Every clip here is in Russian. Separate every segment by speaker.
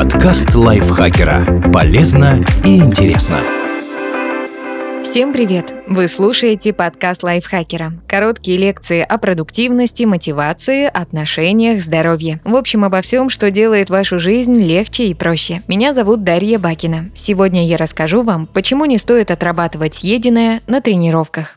Speaker 1: Подкаст лайфхакера. Полезно и интересно.
Speaker 2: Всем привет! Вы слушаете подкаст лайфхакера. Короткие лекции о продуктивности, мотивации, отношениях, здоровье. В общем, обо всем, что делает вашу жизнь легче и проще. Меня зовут Дарья Бакина. Сегодня я расскажу вам, почему не стоит отрабатывать съеденное на тренировках.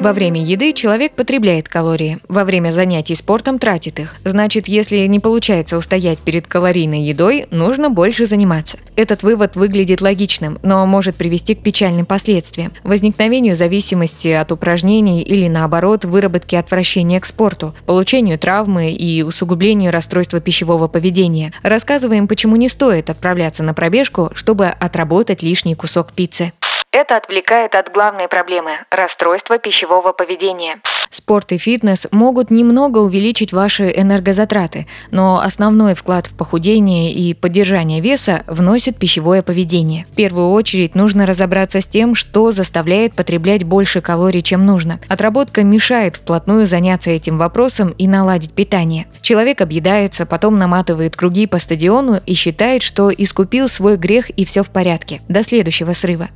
Speaker 2: Во время еды человек потребляет калории, во время занятий спортом тратит их. Значит, если не получается устоять перед калорийной едой, нужно больше заниматься. Этот вывод выглядит логичным, но может привести к печальным последствиям. Возникновению зависимости от упражнений или наоборот выработке отвращения к спорту, получению травмы и усугублению расстройства пищевого поведения. Рассказываем, почему не стоит отправляться на пробежку, чтобы отработать лишний кусок пиццы.
Speaker 3: Это отвлекает от главной проблемы – расстройства пищевого поведения.
Speaker 2: Спорт и фитнес могут немного увеличить ваши энергозатраты, но основной вклад в похудение и поддержание веса вносит пищевое поведение. В первую очередь нужно разобраться с тем, что заставляет потреблять больше калорий, чем нужно. Отработка мешает вплотную заняться этим вопросом и наладить питание. Человек объедается, потом наматывает круги по стадиону и считает, что искупил свой грех и все в порядке. До следующего срыва.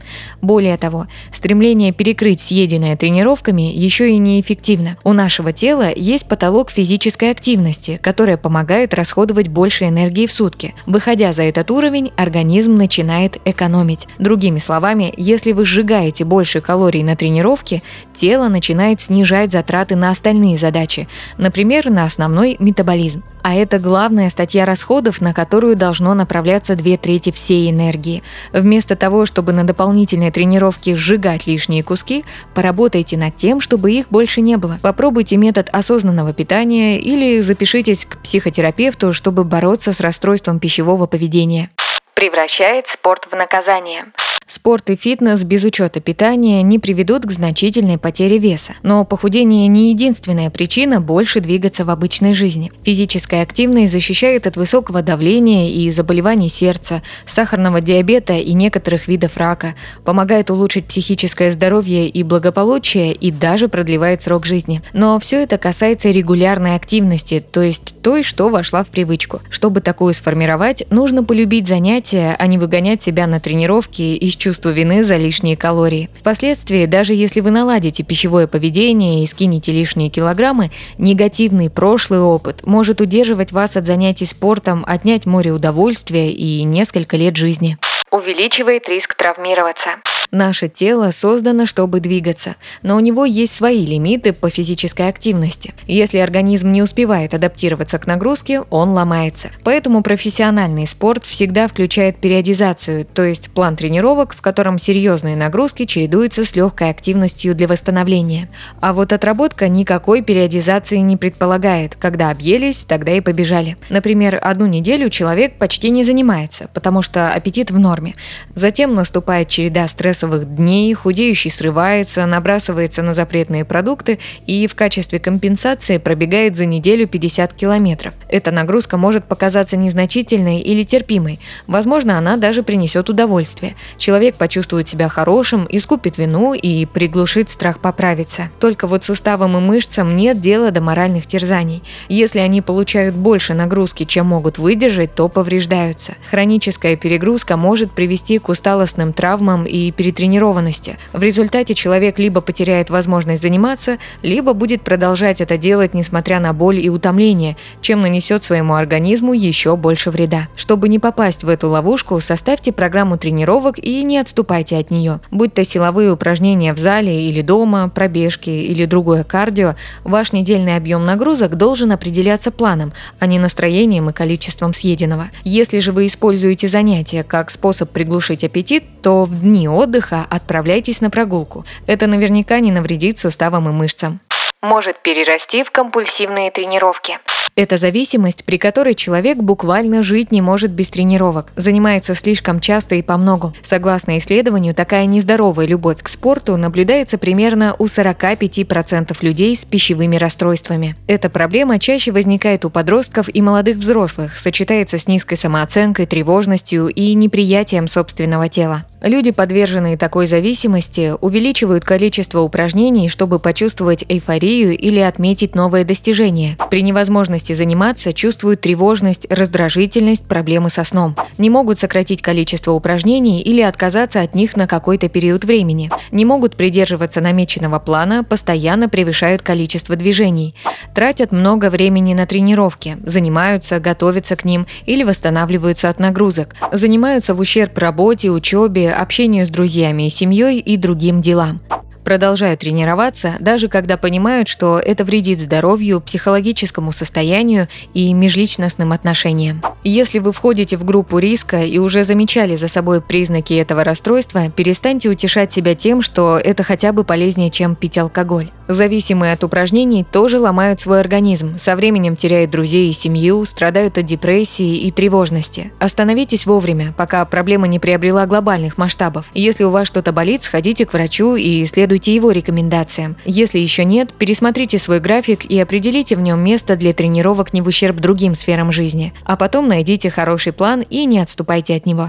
Speaker 2: Более того, стремление перекрыть съеденное тренировками еще и неэффективно. У нашего тела есть потолок физической активности, которая помогает расходовать больше энергии в сутки. Выходя за этот уровень, организм начинает экономить. Другими словами, если вы сжигаете больше калорий на тренировке, тело начинает снижать затраты на остальные задачи, например, на основной метаболизм. А это главная статья расходов, на которую должно направляться две трети всей энергии. Вместо того, чтобы на дополнительные тренировки сжигать лишние куски, поработайте над тем, чтобы их больше не было. Попробуйте метод осознанного питания или запишитесь к психотерапевту, чтобы бороться с расстройством пищевого поведения.
Speaker 3: Превращает спорт в наказание.
Speaker 2: Спорт и фитнес без учета питания не приведут к значительной потере веса. Но похудение не единственная причина больше двигаться в обычной жизни. Физическая активность защищает от высокого давления и заболеваний сердца, сахарного диабета и некоторых видов рака, помогает улучшить психическое здоровье и благополучие и даже продлевает срок жизни. Но все это касается регулярной активности, то есть той, что вошла в привычку. Чтобы такую сформировать, нужно полюбить занятия, а не выгонять себя на тренировки из чувства вины за лишние калории. Впоследствии, даже если вы наладите пищевое поведение и скинете лишние килограммы, негативный прошлый опыт может удерживать вас от занятий спортом, отнять море удовольствия и несколько лет жизни.
Speaker 3: Увеличивает риск травмироваться.
Speaker 2: Наше тело создано, чтобы двигаться, но у него есть свои лимиты по физической активности. Если организм не успевает адаптироваться к нагрузке, он ломается. Поэтому профессиональный спорт всегда включает периодизацию, то есть план тренировок, в котором серьезные нагрузки чередуются с легкой активностью для восстановления. А вот отработка никакой периодизации не предполагает. Когда объелись, тогда и побежали. Например, одну неделю человек почти не занимается, потому что аппетит в норме. Затем наступает череда стресса стрессовых дней, худеющий срывается, набрасывается на запретные продукты и в качестве компенсации пробегает за неделю 50 километров. Эта нагрузка может показаться незначительной или терпимой. Возможно, она даже принесет удовольствие. Человек почувствует себя хорошим, искупит вину и приглушит страх поправиться. Только вот суставам и мышцам нет дела до моральных терзаний. Если они получают больше нагрузки, чем могут выдержать, то повреждаются. Хроническая перегрузка может привести к усталостным травмам и перед тренированности. В результате человек либо потеряет возможность заниматься, либо будет продолжать это делать, несмотря на боль и утомление, чем нанесет своему организму еще больше вреда. Чтобы не попасть в эту ловушку, составьте программу тренировок и не отступайте от нее. Будь то силовые упражнения в зале или дома, пробежки или другое кардио, ваш недельный объем нагрузок должен определяться планом, а не настроением и количеством съеденного. Если же вы используете занятия как способ приглушить аппетит, то в дни отдыха отправляйтесь на прогулку. Это наверняка не навредит суставам и мышцам.
Speaker 3: Может перерасти в компульсивные тренировки.
Speaker 2: Это зависимость, при которой человек буквально жить не может без тренировок, занимается слишком часто и по многу. Согласно исследованию, такая нездоровая любовь к спорту наблюдается примерно у 45% людей с пищевыми расстройствами. Эта проблема чаще возникает у подростков и молодых взрослых, сочетается с низкой самооценкой, тревожностью и неприятием собственного тела. Люди, подверженные такой зависимости, увеличивают количество упражнений, чтобы почувствовать эйфорию или отметить новое достижение. При невозможности заниматься чувствуют тревожность, раздражительность, проблемы со сном. Не могут сократить количество упражнений или отказаться от них на какой-то период времени. Не могут придерживаться намеченного плана, постоянно превышают количество движений. Тратят много времени на тренировки, занимаются, готовятся к ним или восстанавливаются от нагрузок. Занимаются в ущерб работе, учебе, общению с друзьями и семьей и другим делам. Продолжают тренироваться, даже когда понимают, что это вредит здоровью, психологическому состоянию и межличностным отношениям. Если вы входите в группу риска и уже замечали за собой признаки этого расстройства, перестаньте утешать себя тем, что это хотя бы полезнее, чем пить алкоголь. Зависимые от упражнений тоже ломают свой организм, со временем теряют друзей и семью, страдают от депрессии и тревожности. Остановитесь вовремя, пока проблема не приобрела глобальных масштабов. Если у вас что-то болит, сходите к врачу и следуйте его рекомендациям. Если еще нет, пересмотрите свой график и определите в нем место для тренировок не в ущерб другим сферам жизни. А потом найдите хороший план и не отступайте от него.